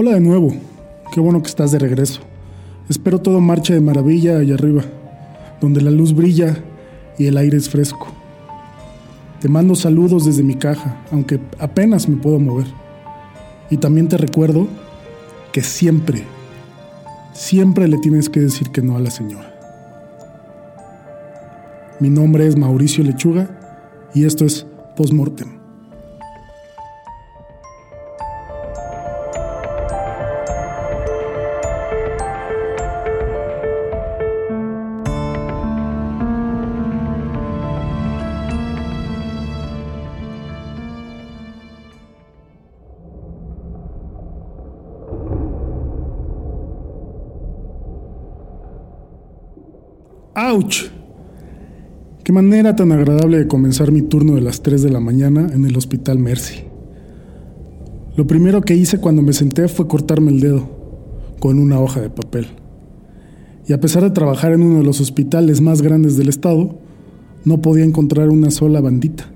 Hola de nuevo. Qué bueno que estás de regreso. Espero todo marche de maravilla allá arriba, donde la luz brilla y el aire es fresco. Te mando saludos desde mi caja, aunque apenas me puedo mover. Y también te recuerdo que siempre, siempre le tienes que decir que no a la señora. Mi nombre es Mauricio Lechuga y esto es Postmortem. Qué manera tan agradable de comenzar mi turno de las 3 de la mañana en el hospital Mercy. Lo primero que hice cuando me senté fue cortarme el dedo con una hoja de papel. Y a pesar de trabajar en uno de los hospitales más grandes del estado, no podía encontrar una sola bandita.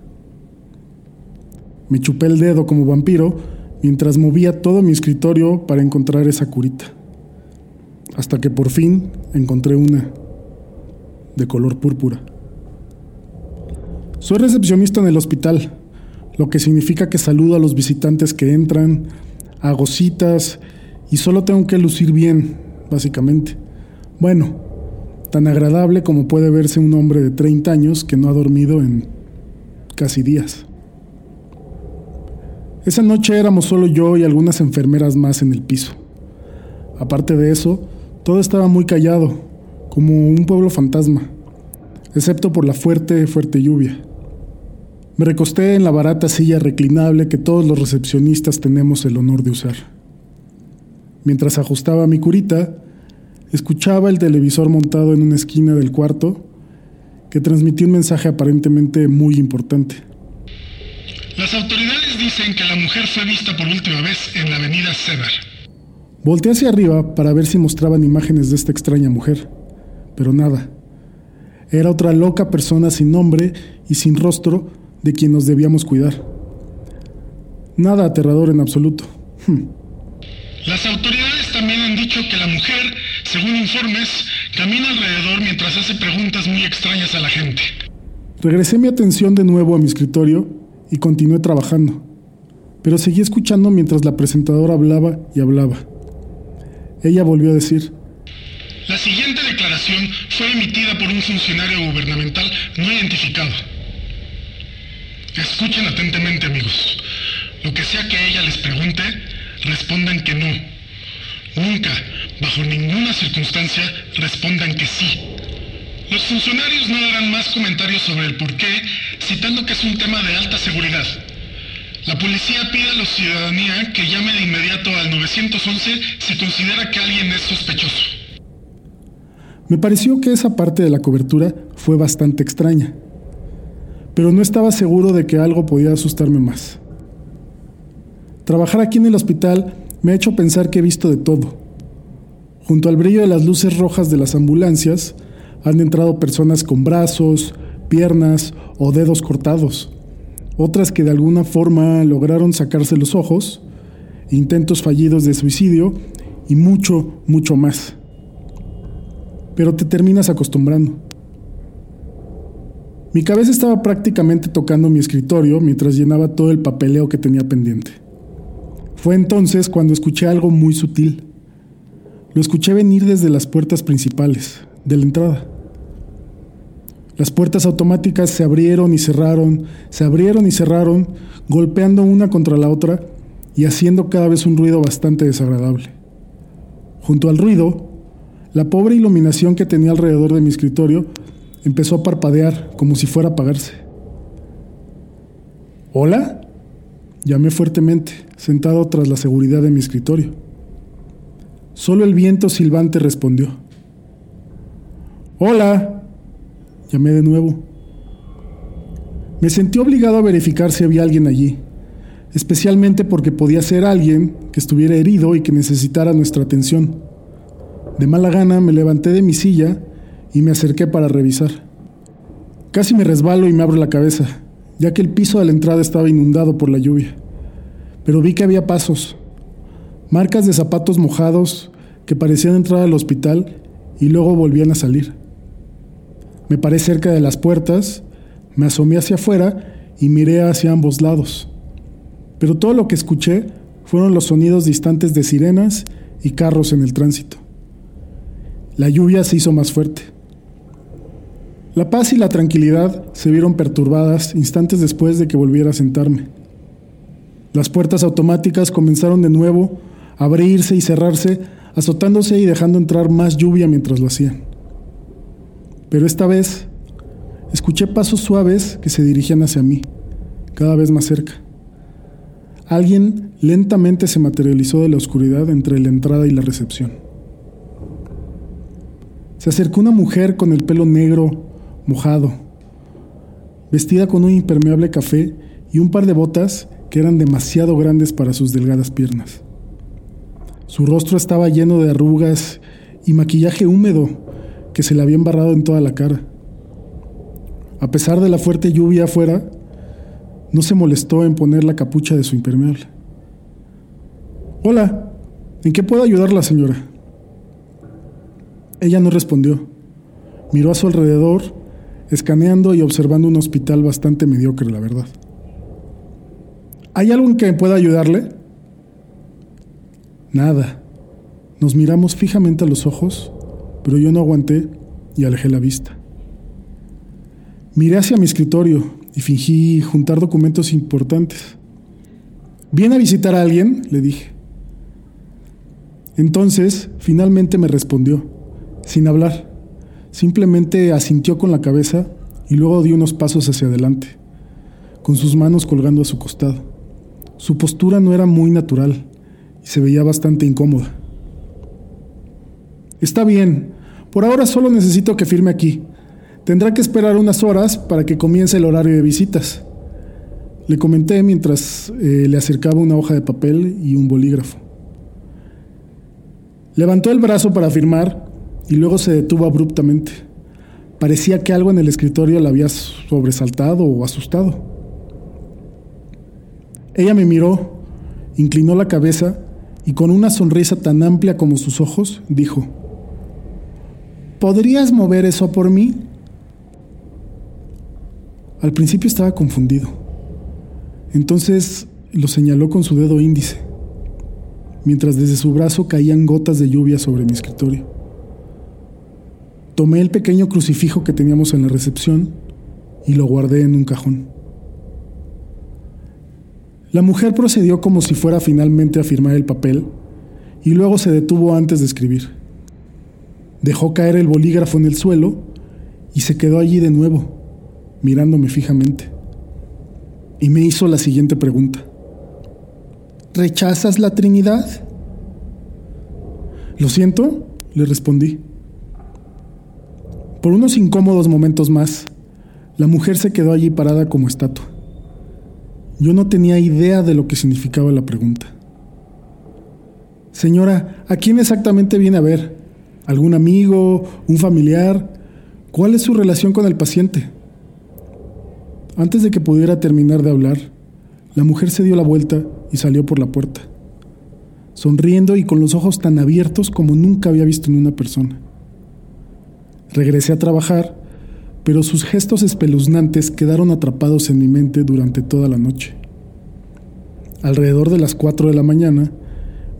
Me chupé el dedo como vampiro mientras movía todo mi escritorio para encontrar esa curita. Hasta que por fin encontré una de color púrpura. Soy recepcionista en el hospital, lo que significa que saludo a los visitantes que entran, hago citas y solo tengo que lucir bien, básicamente. Bueno, tan agradable como puede verse un hombre de 30 años que no ha dormido en casi días. Esa noche éramos solo yo y algunas enfermeras más en el piso. Aparte de eso, todo estaba muy callado, como un pueblo fantasma, excepto por la fuerte, fuerte lluvia. Me recosté en la barata silla reclinable que todos los recepcionistas tenemos el honor de usar. Mientras ajustaba mi curita, escuchaba el televisor montado en una esquina del cuarto que transmitía un mensaje aparentemente muy importante. Las autoridades dicen que la mujer fue vista por última vez en la avenida Cedar. Volteé hacia arriba para ver si mostraban imágenes de esta extraña mujer pero nada. Era otra loca persona sin nombre y sin rostro de quien nos debíamos cuidar. Nada aterrador en absoluto. Hmm. Las autoridades también han dicho que la mujer, según informes, camina alrededor mientras hace preguntas muy extrañas a la gente. Regresé mi atención de nuevo a mi escritorio y continué trabajando, pero seguí escuchando mientras la presentadora hablaba y hablaba. Ella volvió a decir, la siguiente fue emitida por un funcionario gubernamental no identificado. Escuchen atentamente, amigos. Lo que sea que ella les pregunte, respondan que no. Nunca, bajo ninguna circunstancia, respondan que sí. Los funcionarios no darán más comentarios sobre el por qué, citando que es un tema de alta seguridad. La policía pide a la ciudadanía que llame de inmediato al 911 si considera que alguien es sospechoso. Me pareció que esa parte de la cobertura fue bastante extraña, pero no estaba seguro de que algo podía asustarme más. Trabajar aquí en el hospital me ha hecho pensar que he visto de todo. Junto al brillo de las luces rojas de las ambulancias han entrado personas con brazos, piernas o dedos cortados, otras que de alguna forma lograron sacarse los ojos, intentos fallidos de suicidio y mucho, mucho más pero te terminas acostumbrando. Mi cabeza estaba prácticamente tocando mi escritorio mientras llenaba todo el papeleo que tenía pendiente. Fue entonces cuando escuché algo muy sutil. Lo escuché venir desde las puertas principales, de la entrada. Las puertas automáticas se abrieron y cerraron, se abrieron y cerraron, golpeando una contra la otra y haciendo cada vez un ruido bastante desagradable. Junto al ruido, la pobre iluminación que tenía alrededor de mi escritorio empezó a parpadear como si fuera a apagarse. ¿Hola? Llamé fuertemente, sentado tras la seguridad de mi escritorio. Solo el viento silbante respondió. Hola. Llamé de nuevo. Me sentí obligado a verificar si había alguien allí, especialmente porque podía ser alguien que estuviera herido y que necesitara nuestra atención. De mala gana me levanté de mi silla y me acerqué para revisar. Casi me resbalo y me abro la cabeza, ya que el piso de la entrada estaba inundado por la lluvia. Pero vi que había pasos. marcas de zapatos mojados que parecían entrar al hospital y luego volvían a salir. Me paré cerca de las puertas, me asomé hacia afuera y miré hacia ambos lados. Pero todo lo que escuché fueron los sonidos distantes de sirenas y carros en el tránsito. La lluvia se hizo más fuerte. La paz y la tranquilidad se vieron perturbadas instantes después de que volviera a sentarme. Las puertas automáticas comenzaron de nuevo a abrirse y cerrarse, azotándose y dejando entrar más lluvia mientras lo hacían. Pero esta vez escuché pasos suaves que se dirigían hacia mí, cada vez más cerca. Alguien lentamente se materializó de la oscuridad entre la entrada y la recepción. Se acercó una mujer con el pelo negro, mojado, vestida con un impermeable café y un par de botas que eran demasiado grandes para sus delgadas piernas. Su rostro estaba lleno de arrugas y maquillaje húmedo que se le había embarrado en toda la cara. A pesar de la fuerte lluvia afuera, no se molestó en poner la capucha de su impermeable. Hola, ¿en qué puedo ayudarla, señora? Ella no respondió. Miró a su alrededor, escaneando y observando un hospital bastante mediocre, la verdad. ¿Hay algo en que pueda ayudarle? Nada. Nos miramos fijamente a los ojos, pero yo no aguanté y alejé la vista. Miré hacia mi escritorio y fingí juntar documentos importantes. ¿Viene a visitar a alguien? le dije. Entonces, finalmente me respondió, sin hablar. Simplemente asintió con la cabeza y luego dio unos pasos hacia adelante, con sus manos colgando a su costado. Su postura no era muy natural y se veía bastante incómoda. Está bien, por ahora solo necesito que firme aquí, Tendrá que esperar unas horas para que comience el horario de visitas. Le comenté mientras eh, le acercaba una hoja de papel y un bolígrafo. Levantó el brazo para firmar y luego se detuvo abruptamente. Parecía que algo en el escritorio la había sobresaltado o asustado. Ella me miró, inclinó la cabeza y con una sonrisa tan amplia como sus ojos dijo, ¿Podrías mover eso por mí? Al principio estaba confundido. Entonces lo señaló con su dedo índice, mientras desde su brazo caían gotas de lluvia sobre mi escritorio. Tomé el pequeño crucifijo que teníamos en la recepción y lo guardé en un cajón. La mujer procedió como si fuera finalmente a firmar el papel y luego se detuvo antes de escribir. Dejó caer el bolígrafo en el suelo y se quedó allí de nuevo mirándome fijamente. Y me hizo la siguiente pregunta. ¿Rechazas la Trinidad? Lo siento, le respondí. Por unos incómodos momentos más, la mujer se quedó allí parada como estatua. Yo no tenía idea de lo que significaba la pregunta. Señora, ¿a quién exactamente viene a ver? ¿Algún amigo? ¿Un familiar? ¿Cuál es su relación con el paciente? Antes de que pudiera terminar de hablar, la mujer se dio la vuelta y salió por la puerta, sonriendo y con los ojos tan abiertos como nunca había visto en una persona. Regresé a trabajar, pero sus gestos espeluznantes quedaron atrapados en mi mente durante toda la noche. Alrededor de las 4 de la mañana,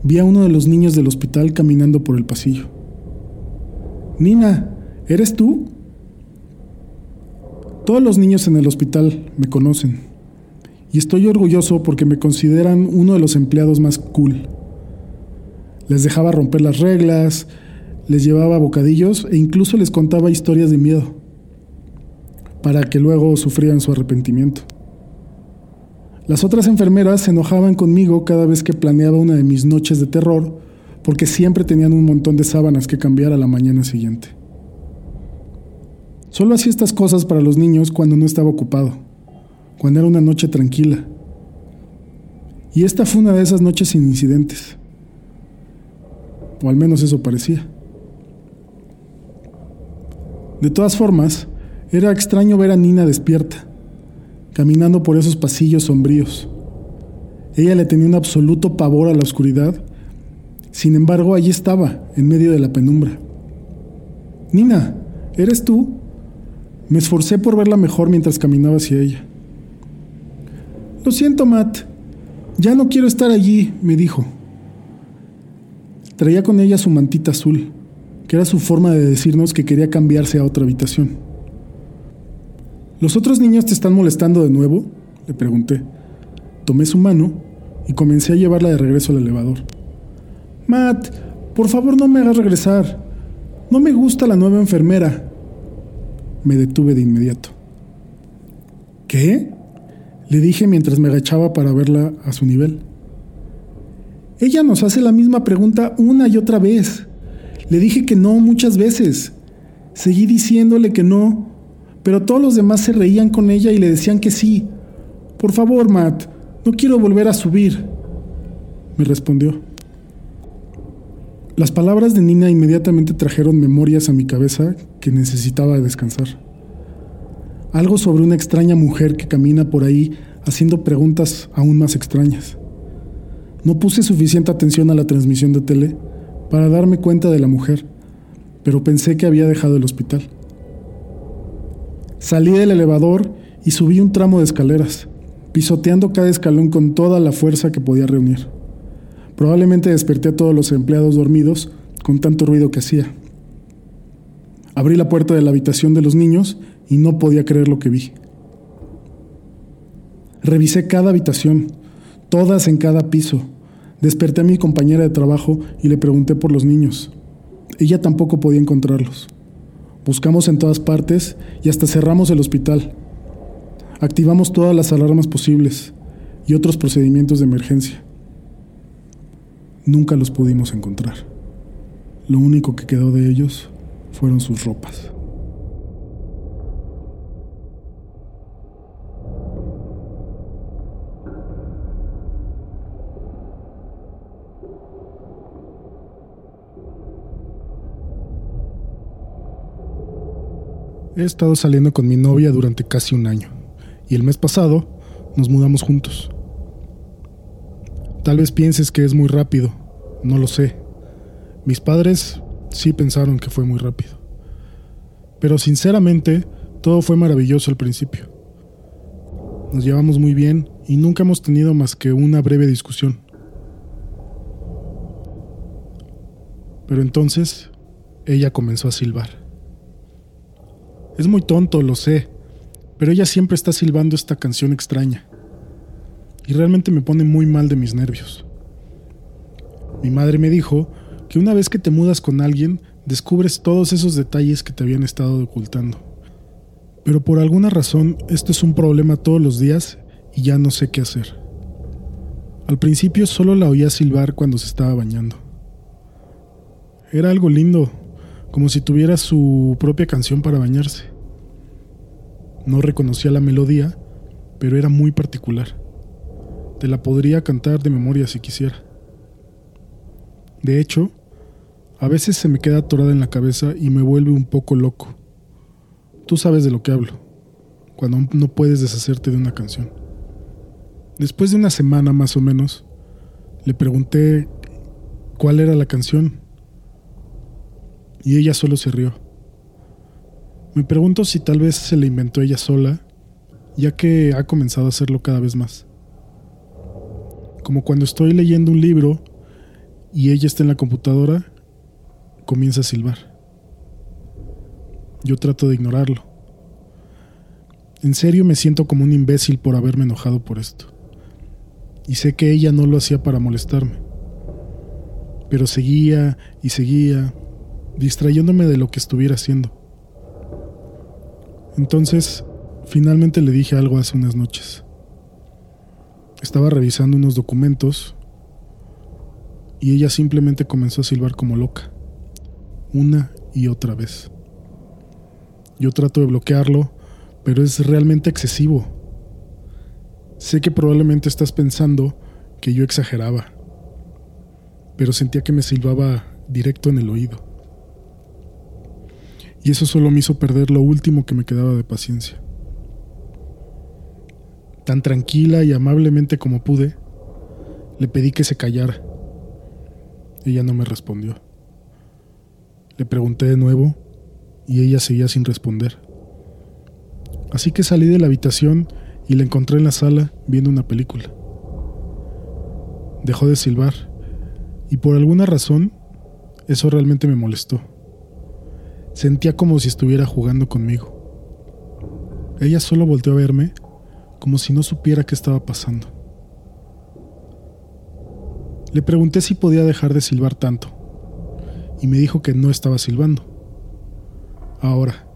vi a uno de los niños del hospital caminando por el pasillo. Nina, ¿eres tú? Todos los niños en el hospital me conocen y estoy orgulloso porque me consideran uno de los empleados más cool. Les dejaba romper las reglas, les llevaba bocadillos e incluso les contaba historias de miedo para que luego sufrieran su arrepentimiento. Las otras enfermeras se enojaban conmigo cada vez que planeaba una de mis noches de terror porque siempre tenían un montón de sábanas que cambiar a la mañana siguiente. Solo hacía estas cosas para los niños cuando no estaba ocupado, cuando era una noche tranquila. Y esta fue una de esas noches sin incidentes. O al menos eso parecía. De todas formas, era extraño ver a Nina despierta, caminando por esos pasillos sombríos. Ella le tenía un absoluto pavor a la oscuridad Sin embargo, allí estaba, en medio de la penumbra. Nina, ¿eres tú? Me esforcé por verla mejor mientras caminaba hacia ella. Lo siento, Matt. Ya no quiero estar allí, me dijo. Traía con ella su mantita azul, que era su forma de decirnos que quería cambiarse a otra habitación. ¿Los otros niños te están molestando de nuevo? Le pregunté. Tomé su mano y comencé a llevarla de regreso al elevador. Matt, por favor no me hagas regresar. No me gusta la nueva enfermera. Me detuve de inmediato. ¿Qué? Le dije mientras me agachaba para verla a su nivel. Ella nos hace la misma pregunta una y otra vez. Le dije que no muchas veces. Seguí diciéndole que no, pero todos los demás se reían con ella y le decían que sí. Por favor, Matt, no quiero volver a subir. Me respondió. Las palabras de Nina inmediatamente trajeron memorias a mi cabeza que necesitaba descansar. Algo sobre una extraña mujer que camina por ahí haciendo preguntas aún más extrañas. No puse suficiente atención a la transmisión de tele para darme cuenta de la mujer, pero pensé que había dejado el hospital. Salí del elevador y subí un tramo de escaleras, pisoteando cada escalón con toda la fuerza que podía reunir. Probablemente desperté a todos los empleados dormidos con tanto ruido que hacía. Abrí la puerta de la habitación de los niños y no podía creer lo que vi. Revisé cada habitación, todas en cada piso. Desperté a mi compañera de trabajo y le pregunté por los niños. Ella tampoco podía encontrarlos. Buscamos en todas partes y hasta cerramos el hospital. Activamos todas las alarmas posibles y otros procedimientos de emergencia. Nunca los pudimos encontrar. Lo único que quedó de ellos fueron sus ropas. He estado saliendo con mi novia durante casi un año y el mes pasado nos mudamos juntos. Tal vez pienses que es muy rápido, no lo sé. Mis padres sí pensaron que fue muy rápido. Pero sinceramente, todo fue maravilloso al principio. Nos llevamos muy bien y nunca hemos tenido más que una breve discusión. Pero entonces, ella comenzó a silbar. Es muy tonto, lo sé, pero ella siempre está silbando esta canción extraña y realmente me pone muy mal de mis nervios. Mi madre me dijo que una vez que te mudas con alguien, descubres todos esos detalles que te habían estado ocultando. Pero por alguna razón esto es un problema todos los días y ya no sé qué hacer. Al principio solo la oía silbar cuando se estaba bañando. Era algo lindo, como si tuviera su propia canción para bañarse. No reconocía la melodía, pero era muy particular. Te la podría cantar de memoria si quisiera. De hecho, a veces se me queda atorada en la cabeza y me vuelve un poco loco. Tú sabes de lo que hablo, cuando no puedes deshacerte de una canción. Después de una semana más o menos, le pregunté cuál era la canción y ella solo se rió. Me pregunto si tal vez se la inventó ella sola, ya que ha comenzado a hacerlo cada vez más como cuando estoy leyendo un libro y ella está en la computadora, comienza a silbar. Yo trato de ignorarlo. En serio me siento como un imbécil por haberme enojado por esto. Y sé que ella no lo hacía para molestarme. Pero seguía y seguía, distrayéndome de lo que estuviera haciendo. Entonces, finalmente le dije algo hace unas noches. Estaba revisando unos documentos y ella simplemente comenzó a silbar como loca, una y otra vez. Yo trato de bloquearlo, pero es realmente excesivo. Sé que probablemente estás pensando que yo exageraba, pero sentía que me silbaba directo en el oído. Y eso solo me hizo perder lo último que me quedaba de paciencia tan tranquila y amablemente como pude, le pedí que se callara. Ella no me respondió. Le pregunté de nuevo y ella seguía sin responder. Así que salí de la habitación y la encontré en la sala viendo una película. Dejó de silbar y por alguna razón eso realmente me molestó. Sentía como si estuviera jugando conmigo. Ella solo volteó a verme como si no supiera qué estaba pasando. Le pregunté si podía dejar de silbar tanto y me dijo que no estaba silbando. Ahora,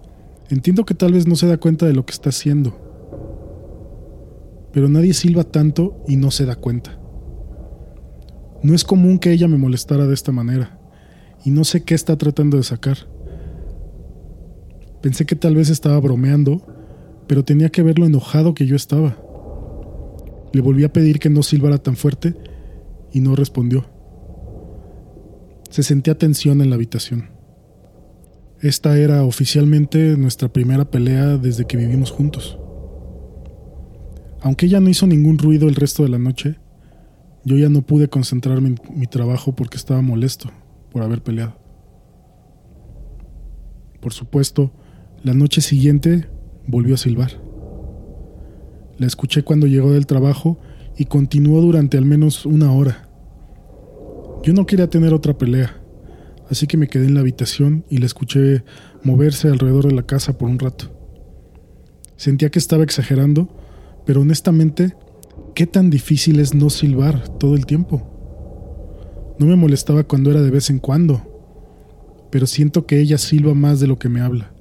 entiendo que tal vez no se da cuenta de lo que está haciendo, pero nadie silba tanto y no se da cuenta. No es común que ella me molestara de esta manera, y no sé qué está tratando de sacar. Pensé que tal vez estaba bromeando, pero tenía que ver lo enojado que yo estaba. Le volví a pedir que no silbara tan fuerte y no respondió. Se sentía tensión en la habitación. Esta era oficialmente nuestra primera pelea desde que vivimos juntos. Aunque ella no hizo ningún ruido el resto de la noche, yo ya no pude concentrarme en mi trabajo porque estaba molesto por haber peleado. Por supuesto, la noche siguiente volvió a silbar. La escuché cuando llegó del trabajo y continuó durante al menos una hora. Yo no quería tener otra pelea, así que me quedé en la habitación y la escuché moverse alrededor de la casa por un rato. Sentía que estaba exagerando, pero honestamente, ¿qué tan difícil es no silbar todo el tiempo? No me molestaba cuando era de vez en cuando, pero siento que ella silba más de lo que me habla.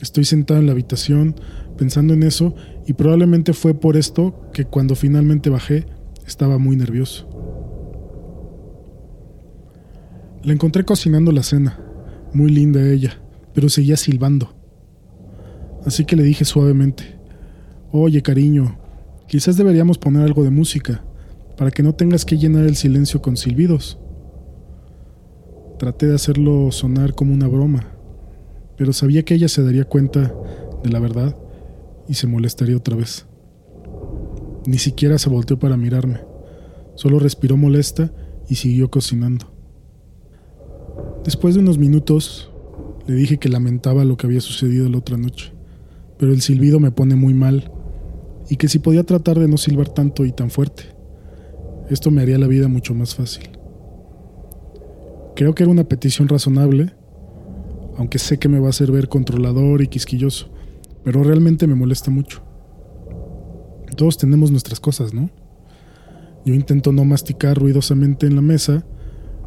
Estoy sentado en la habitación pensando en eso y probablemente fue por esto que cuando finalmente bajé estaba muy nervioso. La encontré cocinando la cena, muy linda ella, pero seguía silbando. Así que le dije suavemente, Oye cariño, quizás deberíamos poner algo de música para que no tengas que llenar el silencio con silbidos. Traté de hacerlo sonar como una broma, pero sabía que ella se daría cuenta de la verdad y se molestaría otra vez. Ni siquiera se volteó para mirarme, solo respiró molesta y siguió cocinando. Después de unos minutos, le dije que lamentaba lo que había sucedido la otra noche, pero el silbido me pone muy mal y que si podía tratar de no silbar tanto y tan fuerte. Esto me haría la vida mucho más fácil. Creo que era una petición razonable, aunque sé que me va a hacer ver controlador y quisquilloso, pero realmente me molesta mucho. Todos tenemos nuestras cosas, ¿no? Yo intento no masticar ruidosamente en la mesa,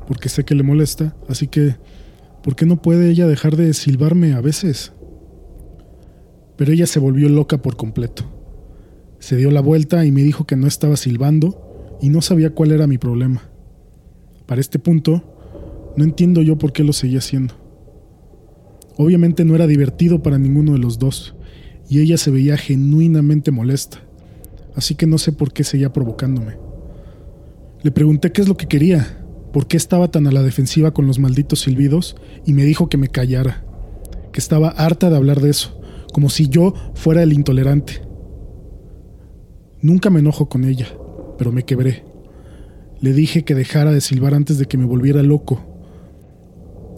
porque sé que le molesta, así que, ¿por qué no puede ella dejar de silbarme a veces? Pero ella se volvió loca por completo. Se dio la vuelta y me dijo que no estaba silbando y no sabía cuál era mi problema. Para este punto, no entiendo yo por qué lo seguía haciendo. Obviamente no era divertido para ninguno de los dos, y ella se veía genuinamente molesta, así que no sé por qué seguía provocándome. Le pregunté qué es lo que quería, por qué estaba tan a la defensiva con los malditos silbidos, y me dijo que me callara, que estaba harta de hablar de eso, como si yo fuera el intolerante. Nunca me enojo con ella, pero me quebré. Le dije que dejara de silbar antes de que me volviera loco.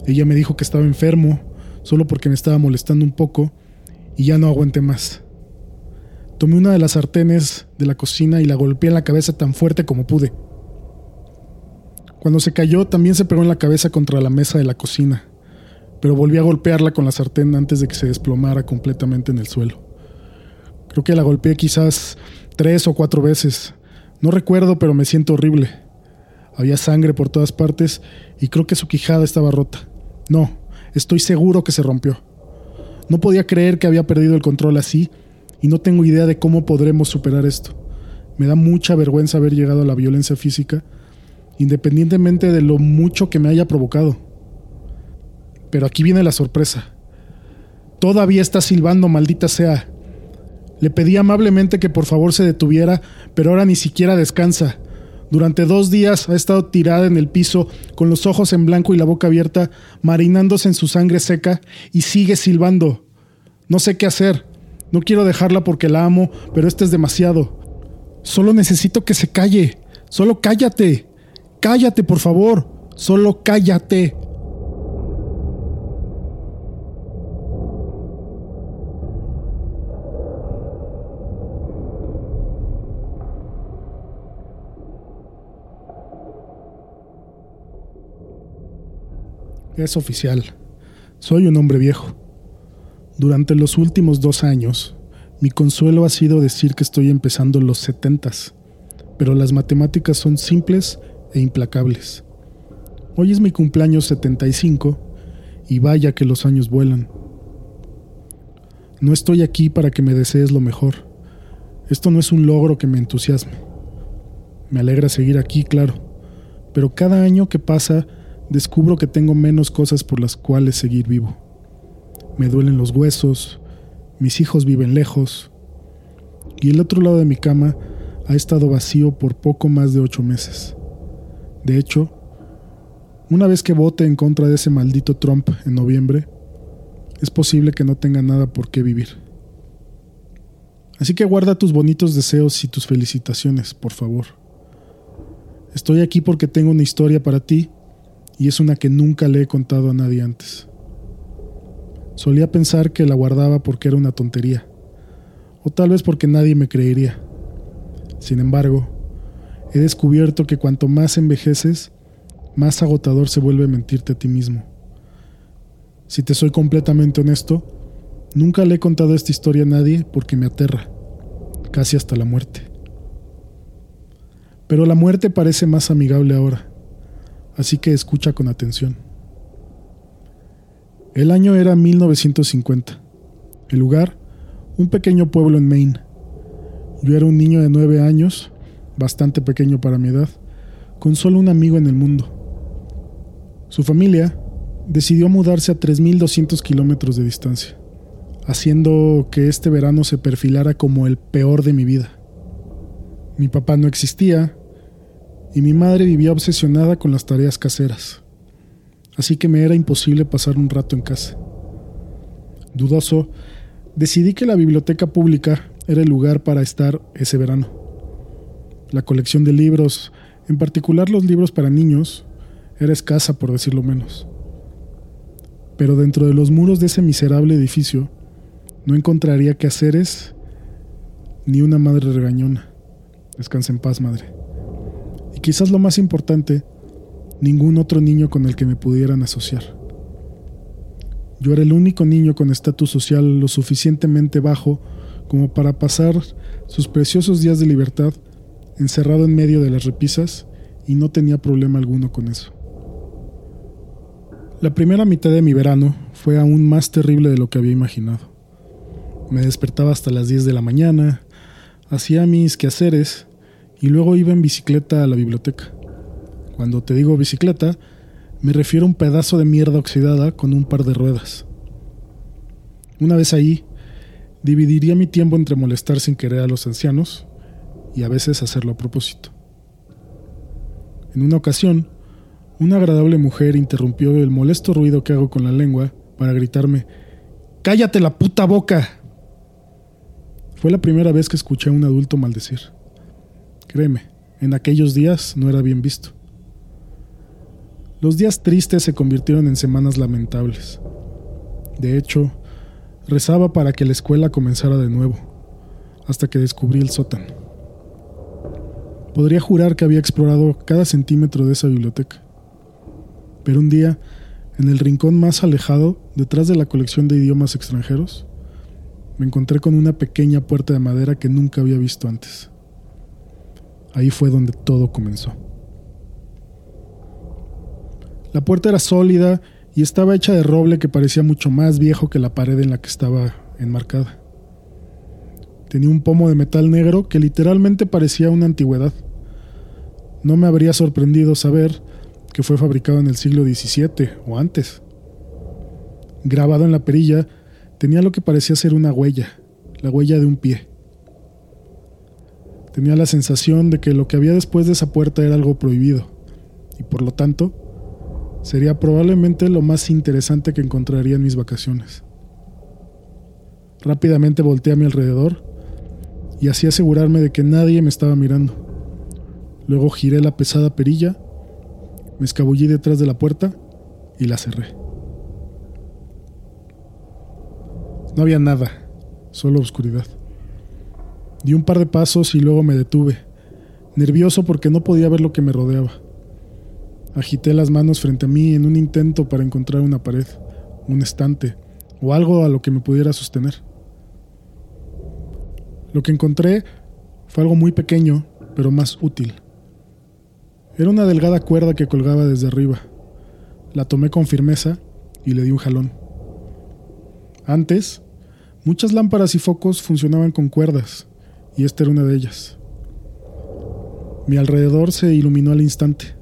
Ella me dijo que estaba enfermo, solo porque me estaba molestando un poco, y ya no aguanté más. Tomé una de las sartenes de la cocina y la golpeé en la cabeza tan fuerte como pude. Cuando se cayó, también se pegó en la cabeza contra la mesa de la cocina, pero volví a golpearla con la sartén antes de que se desplomara completamente en el suelo. Creo que la golpeé quizás tres o cuatro veces, no recuerdo, pero me siento horrible. Había sangre por todas partes y creo que su quijada estaba rota. No, estoy seguro que se rompió. No podía creer que había perdido el control así y no tengo idea de cómo podremos superar esto. Me da mucha vergüenza haber llegado a la violencia física, independientemente de lo mucho que me haya provocado. Pero aquí viene la sorpresa. Todavía está silbando, maldita sea. Le pedí amablemente que por favor se detuviera, pero ahora ni siquiera descansa. Durante dos días ha estado tirada en el piso, con los ojos en blanco y la boca abierta, marinándose en su sangre seca, y sigue silbando. No sé qué hacer. No quiero dejarla porque la amo, pero esto es demasiado. Solo necesito que se calle. Solo cállate. Cállate, por favor. Solo cállate. Es oficial. Soy un hombre viejo. Durante los últimos dos años, mi consuelo ha sido decir que estoy empezando los setentas, pero las matemáticas son simples e implacables. Hoy es mi cumpleaños 75 y vaya que los años vuelan. No estoy aquí para que me desees lo mejor. Esto no es un logro que me entusiasme. Me alegra seguir aquí, claro, pero cada año que pasa descubro que tengo menos cosas por las cuales seguir vivo. Me duelen los huesos, mis hijos viven lejos, y el otro lado de mi cama ha estado vacío por poco más de ocho meses. De hecho, una vez que vote en contra de ese maldito Trump en noviembre, es posible que no tenga nada por qué vivir. Así que guarda tus bonitos deseos y tus felicitaciones, por favor. Estoy aquí porque tengo una historia para ti y es una que nunca le he contado a nadie antes. Solía pensar que la guardaba porque era una tontería, o tal vez porque nadie me creería. Sin embargo, he descubierto que cuanto más envejeces, más agotador se vuelve mentirte a ti mismo. Si te soy completamente honesto, nunca le he contado esta historia a nadie porque me aterra, casi hasta la muerte. Pero la muerte parece más amigable ahora así que escucha con atención. El año era 1950. El lugar, un pequeño pueblo en Maine. Yo era un niño de nueve años, bastante pequeño para mi edad, con solo un amigo en el mundo. Su familia decidió mudarse a 3.200 kilómetros de distancia, haciendo que este verano se perfilara como el peor de mi vida. Mi papá no existía, y mi madre vivía obsesionada con las tareas caseras, así que me era imposible pasar un rato en casa. Dudoso, decidí que la biblioteca pública era el lugar para estar ese verano. La colección de libros, en particular los libros para niños, era escasa por decirlo menos. Pero dentro de los muros de ese miserable edificio no encontraría quehaceres ni una madre regañona. Descansa en paz, madre quizás lo más importante, ningún otro niño con el que me pudieran asociar. Yo era el único niño con estatus social lo suficientemente bajo como para pasar sus preciosos días de libertad encerrado en medio de las repisas y no tenía problema alguno con eso. La primera mitad de mi verano fue aún más terrible de lo que había imaginado. Me despertaba hasta las 10 de la mañana, hacía mis quehaceres y luego iba en bicicleta a la biblioteca. Cuando te digo bicicleta, me refiero a un pedazo de mierda oxidada con un par de ruedas. Una vez ahí, dividiría mi tiempo entre molestar sin querer a los ancianos y a veces hacerlo a propósito. En una ocasión, una agradable mujer interrumpió el molesto ruido que hago con la lengua para gritarme, ¡Cállate la puta boca! Fue la primera vez que escuché a un adulto maldecir. Créeme, en aquellos días no era bien visto. Los días tristes se convirtieron en semanas lamentables. De hecho, rezaba para que la escuela comenzara de nuevo, hasta que descubrí el sótano. Podría jurar que había explorado cada centímetro de esa biblioteca. Pero un día, en el rincón más alejado, detrás de la colección de idiomas extranjeros, me encontré con una pequeña puerta de madera que nunca había visto antes. Ahí fue donde todo comenzó. La puerta era sólida y estaba hecha de roble que parecía mucho más viejo que la pared en la que estaba enmarcada. Tenía un pomo de metal negro que literalmente parecía una antigüedad. No me habría sorprendido saber que fue fabricado en el siglo XVII o antes. Grabado en la perilla tenía lo que parecía ser una huella, la huella de un pie. Tenía la sensación de que lo que había después de esa puerta era algo prohibido, y por lo tanto, sería probablemente lo más interesante que encontraría en mis vacaciones. Rápidamente volteé a mi alrededor y así asegurarme de que nadie me estaba mirando. Luego giré la pesada perilla Me escabullí detrás de la puerta y la cerré. No había nada, solo oscuridad. Di un par de pasos y luego me detuve, nervioso porque no podía ver lo que me rodeaba. Agité las manos frente a mí en un intento para encontrar una pared, un estante o algo a lo que me pudiera sostener. Lo que encontré fue algo muy pequeño, pero más útil. Era una delgada cuerda que colgaba desde arriba. La tomé con firmeza y le di un jalón. Antes, muchas lámparas y focos funcionaban con cuerdas, y esta era una de ellas. Mi alrededor se iluminó al instante.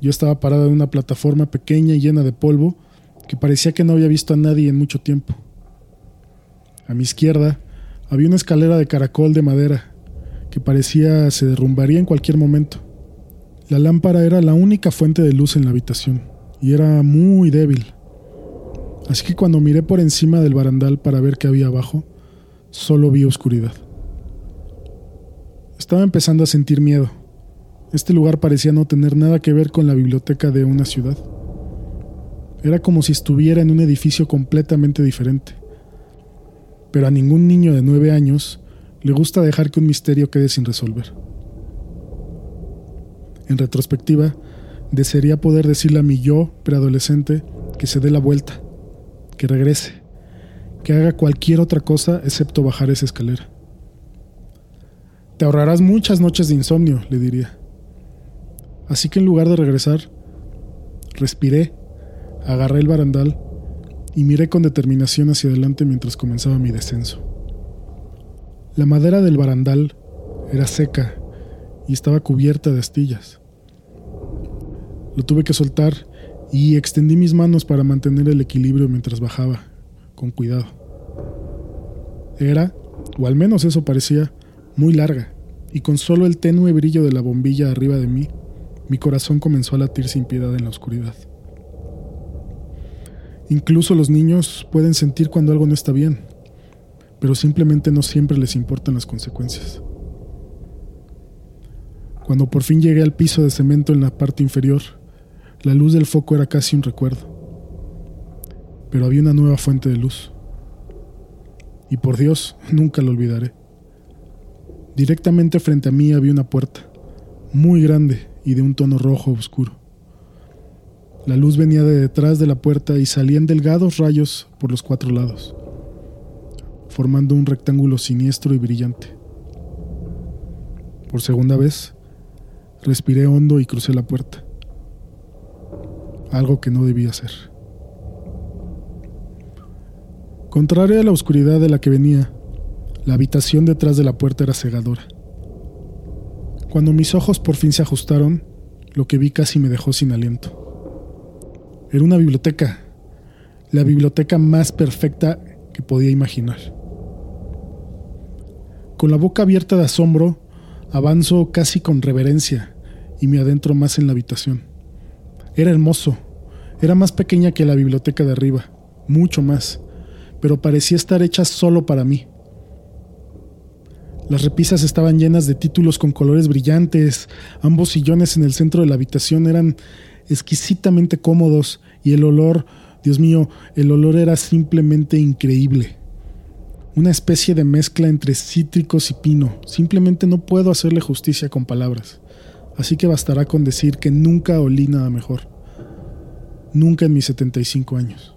Yo estaba parada en una plataforma pequeña y llena de polvo que parecía que no había visto a nadie en mucho tiempo. A mi izquierda había una escalera de caracol de madera que parecía se derrumbaría en cualquier momento. La lámpara era la única fuente de luz en la habitación y era muy débil. Así que cuando miré por encima del barandal para ver qué había abajo, solo vi oscuridad. Estaba empezando a sentir miedo. Este lugar parecía no tener nada que ver con la biblioteca de una ciudad. Era como si estuviera en un edificio completamente diferente. Pero a ningún niño de nueve años le gusta dejar que un misterio quede sin resolver. En retrospectiva, desearía poder decirle a mi yo preadolescente que se dé la vuelta, que regrese, que haga cualquier otra cosa excepto bajar esa escalera. Ahorrarás muchas noches de insomnio, le diría. Así que en lugar de regresar, respiré Agarré el barandal y miré con determinación hacia adelante mientras comenzaba mi descenso. La madera del barandal era seca y estaba cubierta de astillas. Lo tuve que soltar y extendí mis manos para mantener el equilibrio mientras bajaba, con cuidado. Era, o al menos eso parecía, muy larga, y con solo el tenue brillo de la bombilla arriba de mí, mi corazón comenzó a latir sin piedad en la oscuridad. Incluso los niños pueden sentir cuando algo no está bien, pero simplemente no siempre les importan las consecuencias. Cuando por fin llegué al piso de cemento en la parte inferior, la luz del foco era casi un recuerdo. Pero había una nueva fuente de luz. Y por Dios, nunca lo olvidaré. Directamente frente a mí había una puerta, muy grande y de un tono rojo oscuro. La luz venía de detrás de la puerta y salían delgados rayos por los cuatro lados, formando un rectángulo siniestro y brillante. Por segunda vez, respiré hondo y crucé la puerta. Algo que no debía hacer. Contrario a la oscuridad de la que venía, la habitación detrás de la puerta era cegadora. Cuando mis ojos por fin se ajustaron, lo que vi casi me dejó sin aliento. Era una biblioteca, la biblioteca más perfecta que podía imaginar. Con la boca abierta de asombro, avanzo casi con reverencia y me adentro más en la habitación. Era hermoso, era más pequeña que la biblioteca de arriba, mucho más, pero parecía estar hecha solo para mí. Las repisas estaban llenas de títulos con colores brillantes, ambos sillones en el centro de la habitación eran exquisitamente cómodos y el olor, Dios mío, el olor era simplemente increíble. Una especie de mezcla entre cítricos y pino. Simplemente no puedo hacerle justicia con palabras. Así que bastará con decir que nunca olí nada mejor. Nunca en mis 75 años.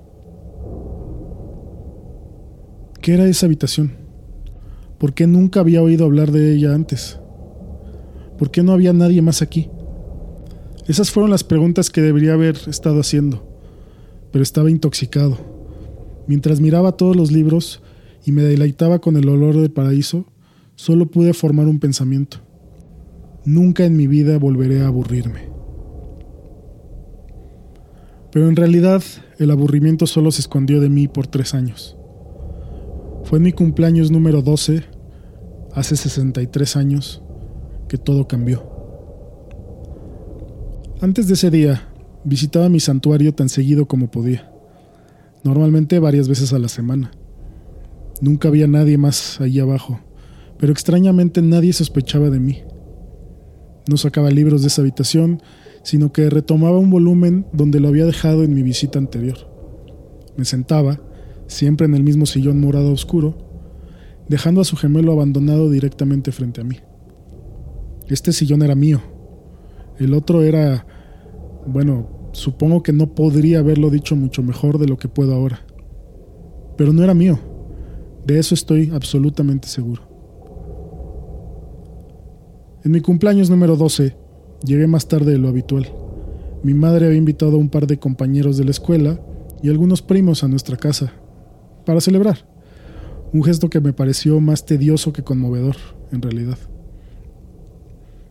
¿Qué era esa habitación? ¿Por qué nunca había oído hablar de ella antes? ¿Por qué no había nadie más aquí? Esas fueron las preguntas que debería haber estado haciendo, pero estaba intoxicado. Mientras miraba todos los libros y me deleitaba con el olor del paraíso, solo pude formar un pensamiento. Nunca en mi vida volveré a aburrirme. Pero en realidad el aburrimiento solo se escondió de mí por tres años. Fue mi cumpleaños número 12, hace 63 años, que todo cambió. Antes de ese día, visitaba mi santuario tan seguido como podía, normalmente varias veces a la semana. Nunca había nadie más allí abajo, pero extrañamente nadie sospechaba de mí. No sacaba libros de esa habitación, sino que retomaba un volumen donde lo había dejado en mi visita anterior. Me sentaba, siempre en el mismo sillón morado oscuro, dejando a su gemelo abandonado directamente frente a mí. Este sillón era mío. El otro era, bueno, supongo que no podría haberlo dicho mucho mejor de lo que puedo ahora. Pero no era mío. De eso estoy absolutamente seguro. En mi cumpleaños número 12, llegué más tarde de lo habitual. Mi madre había invitado a un par de compañeros de la escuela y algunos primos a nuestra casa para celebrar. Un gesto que me pareció más tedioso que conmovedor, en realidad.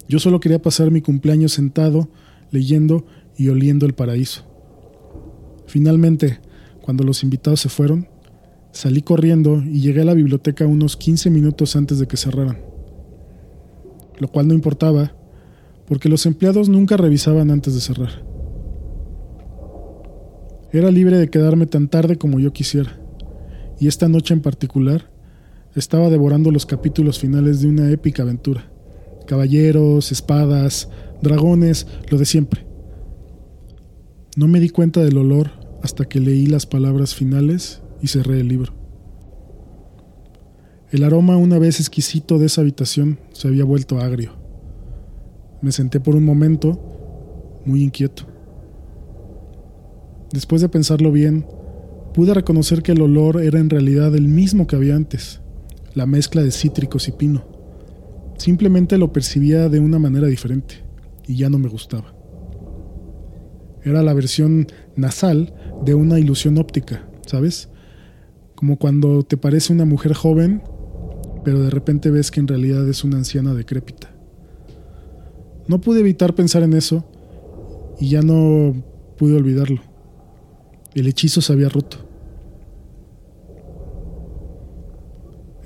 Yo solo quería pasar mi cumpleaños sentado, leyendo y oliendo el paraíso. Finalmente, cuando los invitados se fueron, salí corriendo y llegué a la biblioteca unos 15 minutos antes de que cerraran. Lo cual no importaba, porque los empleados nunca revisaban antes de cerrar. Era libre de quedarme tan tarde como yo quisiera, y esta noche en particular estaba devorando los capítulos finales de una épica aventura caballeros, espadas, dragones, lo de siempre. No me di cuenta del olor hasta que leí las palabras finales y cerré el libro. El aroma una vez exquisito de esa habitación se había vuelto agrio. Me senté por un momento muy inquieto. Después de pensarlo bien, pude reconocer que el olor era en realidad el mismo que había antes, la mezcla de cítricos y pino. Simplemente lo percibía de una manera diferente y ya no me gustaba. Era la versión nasal de una ilusión óptica, ¿sabes? Como cuando te parece una mujer joven, pero de repente ves que en realidad es una anciana decrépita. No pude evitar pensar en eso y ya no pude olvidarlo. El hechizo se había roto.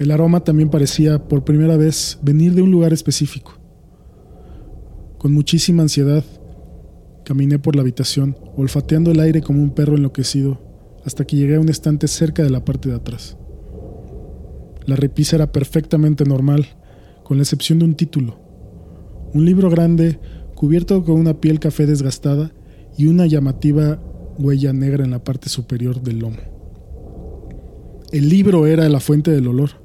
El aroma también parecía, por primera vez, venir de un lugar específico. Con muchísima ansiedad, caminé por la habitación, olfateando el aire como un perro enloquecido, hasta que llegué a un estante cerca de la parte de atrás. La repisa era perfectamente normal, con la excepción de un título. Un libro grande, cubierto con una piel café desgastada y una llamativa huella negra en la parte superior del lomo. El libro era la fuente del olor.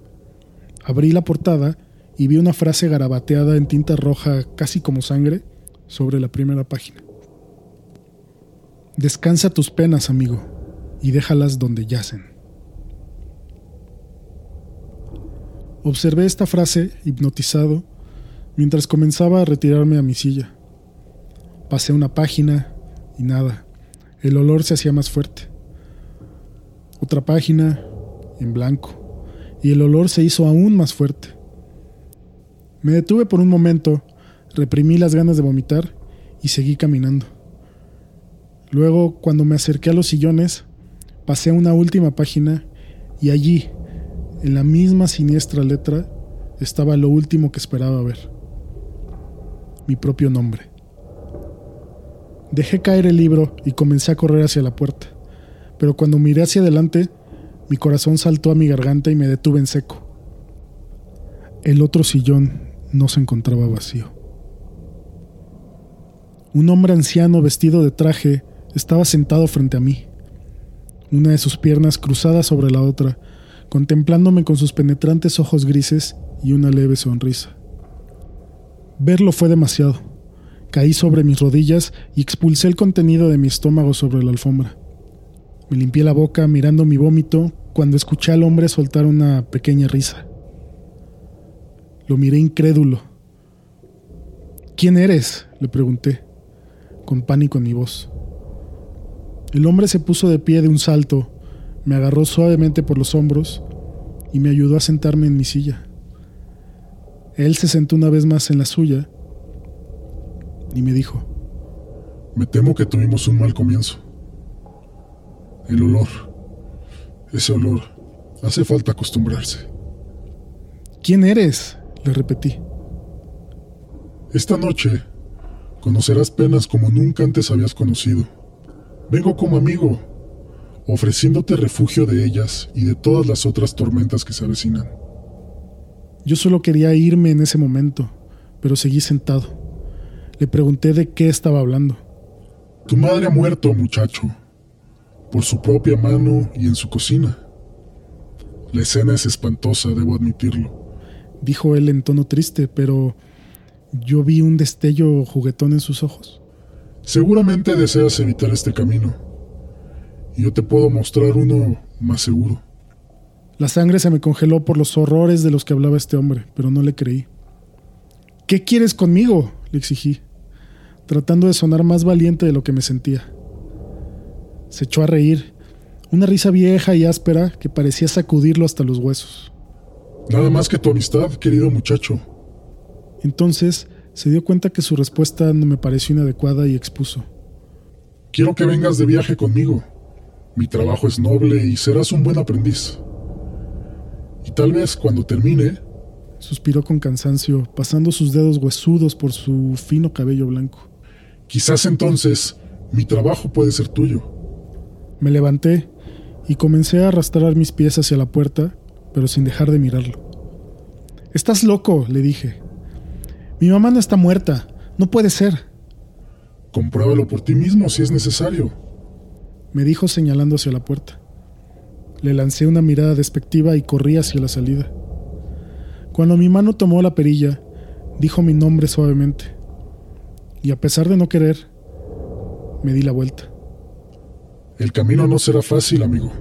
Abrí la portada y vi una frase garabateada en tinta roja casi como sangre sobre la primera página. Descansa tus penas, amigo, y déjalas donde yacen. Observé esta frase, hipnotizado, mientras comenzaba a retirarme a mi silla. Pasé una página y nada. El olor se hacía más fuerte. Otra página en blanco y el olor se hizo aún más fuerte. Me detuve por un momento, reprimí las ganas de vomitar y seguí caminando. Luego, cuando me acerqué a los sillones, pasé a una última página y allí, en la misma siniestra letra, estaba lo último que esperaba ver. Mi propio nombre. Dejé caer el libro y comencé a correr hacia la puerta, pero cuando miré hacia adelante, mi corazón saltó a mi garganta y me detuve en seco. El otro sillón no se encontraba vacío. Un hombre anciano vestido de traje estaba sentado frente a mí, una de sus piernas cruzada sobre la otra, contemplándome con sus penetrantes ojos grises y una leve sonrisa. Verlo fue demasiado. Caí sobre mis rodillas y expulsé el contenido de mi estómago sobre la alfombra. Me limpié la boca mirando mi vómito cuando escuché al hombre soltar una pequeña risa. Lo miré incrédulo. ¿Quién eres? le pregunté, con pánico en mi voz. El hombre se puso de pie de un salto, me agarró suavemente por los hombros y me ayudó a sentarme en mi silla. Él se sentó una vez más en la suya y me dijo, Me temo que tuvimos un mal comienzo. El olor. Ese olor. Hace falta acostumbrarse. ¿Quién eres? Le repetí. Esta noche conocerás penas como nunca antes habías conocido. Vengo como amigo, ofreciéndote refugio de ellas y de todas las otras tormentas que se avecinan. Yo solo quería irme en ese momento, pero seguí sentado. Le pregunté de qué estaba hablando. Tu madre ha muerto, muchacho, por su propia mano y en su cocina. La escena es espantosa, debo admitirlo. Dijo él en tono triste, pero yo vi un destello juguetón en sus ojos. Seguramente deseas evitar este camino. Yo te puedo mostrar uno más seguro. La sangre se me congeló por los horrores de los que hablaba este hombre, pero no le creí. ¿Qué quieres conmigo? le exigí, tratando de sonar más valiente de lo que me sentía. Se echó a reír, una risa vieja y áspera que parecía sacudirlo hasta los huesos. Nada más que tu amistad, querido muchacho. Entonces se dio cuenta que su respuesta no me pareció inadecuada y expuso. Quiero que vengas de viaje conmigo. Mi trabajo es noble y serás un buen aprendiz. Y tal vez cuando termine... Suspiró con cansancio, pasando sus dedos huesudos por su fino cabello blanco. Quizás entonces mi trabajo puede ser tuyo. Me levanté y comencé a arrastrar mis pies hacia la puerta, pero sin dejar de mirarlo. Estás loco, le dije. Mi mamá no está muerta. No puede ser. Compruébalo por ti mismo si es necesario. Me dijo señalando hacia la puerta. Le lancé una mirada despectiva y corrí hacia la salida. Cuando mi mano tomó la perilla, dijo mi nombre suavemente. Y a pesar de no querer, me di la vuelta. El camino no será fácil, amigo.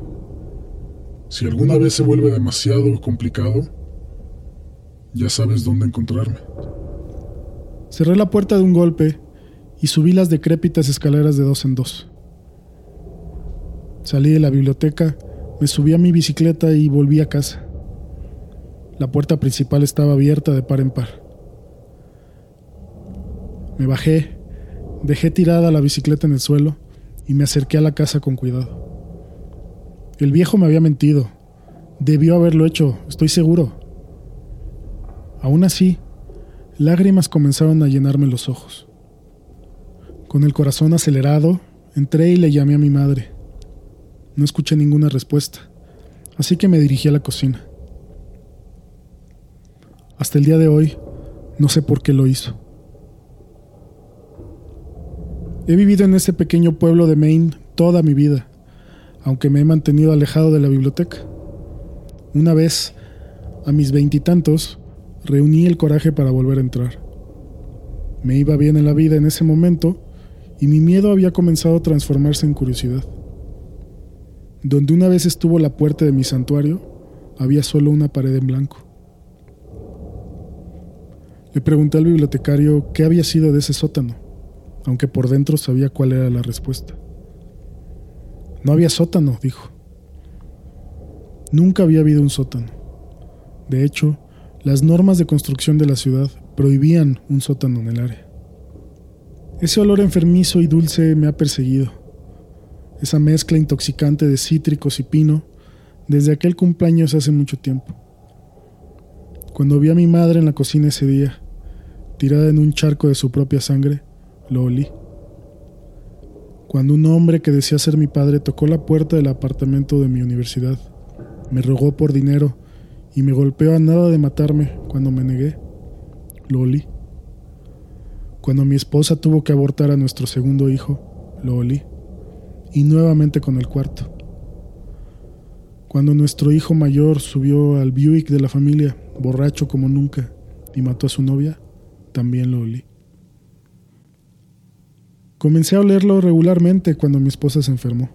Si alguna vez se vuelve demasiado complicado, ya sabes dónde encontrarme. Cerré la puerta de un golpe y subí las decrépitas escaleras de dos en dos. Salí de la biblioteca me subí a mi bicicleta y volví a casa. La puerta principal estaba abierta de par en par. Me bajé, dejé tirada la bicicleta en el suelo y me acerqué a la casa con cuidado. El viejo me había mentido. Debió haberlo hecho, estoy seguro. Aún así, lágrimas comenzaron a llenarme los ojos. Con el corazón acelerado, entré y le llamé a mi madre. No escuché ninguna respuesta, así que me dirigí a la cocina. Hasta el día de hoy, no sé por qué lo hizo. He vivido en ese pequeño pueblo de Maine toda mi vida, aunque me he mantenido alejado de la biblioteca. Una vez, a mis veintitantos, reuní el coraje para volver a entrar. Me iba bien en la vida en ese momento y mi miedo había comenzado a transformarse en curiosidad. Donde una vez estuvo la puerta de mi santuario, había solo una pared en blanco. Le pregunté al bibliotecario qué había sido de ese sótano, aunque por dentro sabía cuál era la respuesta. No había sótano, dijo. Nunca había habido un sótano. De hecho, las normas de construcción de la ciudad prohibían un sótano en el área. Ese olor enfermizo y dulce me ha perseguido esa mezcla intoxicante de cítricos y pino, desde aquel cumpleaños hace mucho tiempo. Cuando vi a mi madre en la cocina ese día, tirada en un charco de su propia sangre, lo olí. Cuando un hombre que decía ser mi padre tocó la puerta del apartamento de mi universidad, me rogó por dinero y me golpeó a nada de matarme cuando me negué, lo olí. Cuando mi esposa tuvo que abortar a nuestro segundo hijo, lo olí y nuevamente con el cuarto. Cuando nuestro hijo mayor subió al Buick de la familia, borracho como nunca, y mató a su novia, también lo olí. Comencé a olerlo regularmente cuando mi esposa se enfermó.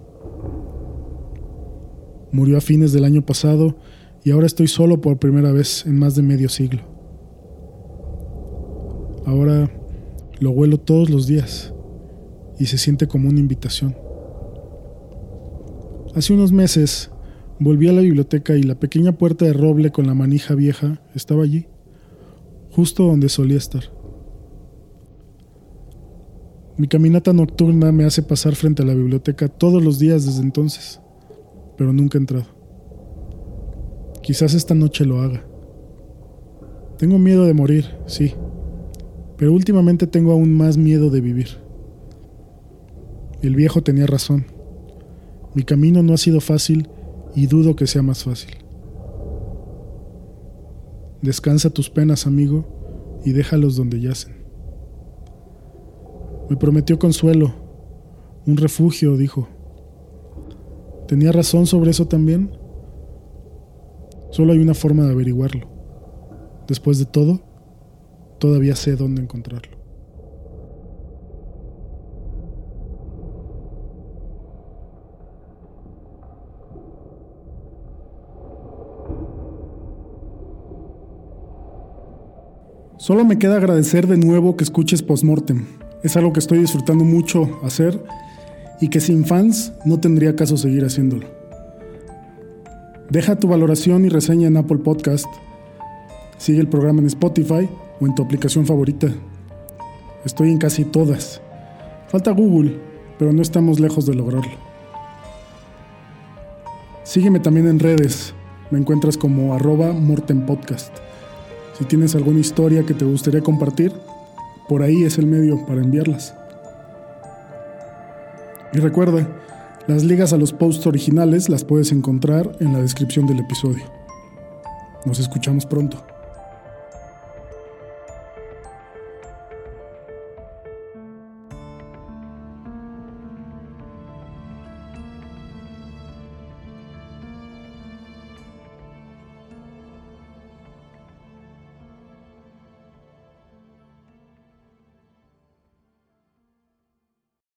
Murió a fines del año pasado y ahora estoy solo por primera vez en más de medio siglo. Ahora lo huelo todos los días y se siente como una invitación. Hace unos meses volví a la biblioteca y la pequeña puerta de roble con la manija vieja estaba allí, justo donde solía estar. Mi caminata nocturna me hace pasar frente a la biblioteca todos los días desde entonces, pero nunca he entrado. Quizás esta noche lo haga. Tengo miedo de morir, sí, pero últimamente tengo aún más miedo de vivir. El viejo tenía razón. Mi camino no ha sido fácil y dudo que sea más fácil. Descansa tus penas, amigo, y déjalos donde yacen. Me prometió consuelo, un refugio, dijo. ¿Tenía razón sobre eso también? Solo hay una forma de averiguarlo. Después de todo, todavía sé dónde encontrarlo. Solo me queda agradecer de nuevo que escuches Postmortem. Es algo que estoy disfrutando mucho hacer y que sin fans no tendría caso seguir haciéndolo. Deja tu valoración y reseña en Apple Podcast. Sigue el programa en Spotify o en tu aplicación favorita. Estoy en casi todas. Falta Google, pero no estamos lejos de lograrlo. Sígueme también en redes. Me encuentras como arroba mortenpodcast. Si tienes alguna historia que te gustaría compartir, por ahí es el medio para enviarlas. Y recuerda, las ligas a los posts originales las puedes encontrar en la descripción del episodio. Nos escuchamos pronto.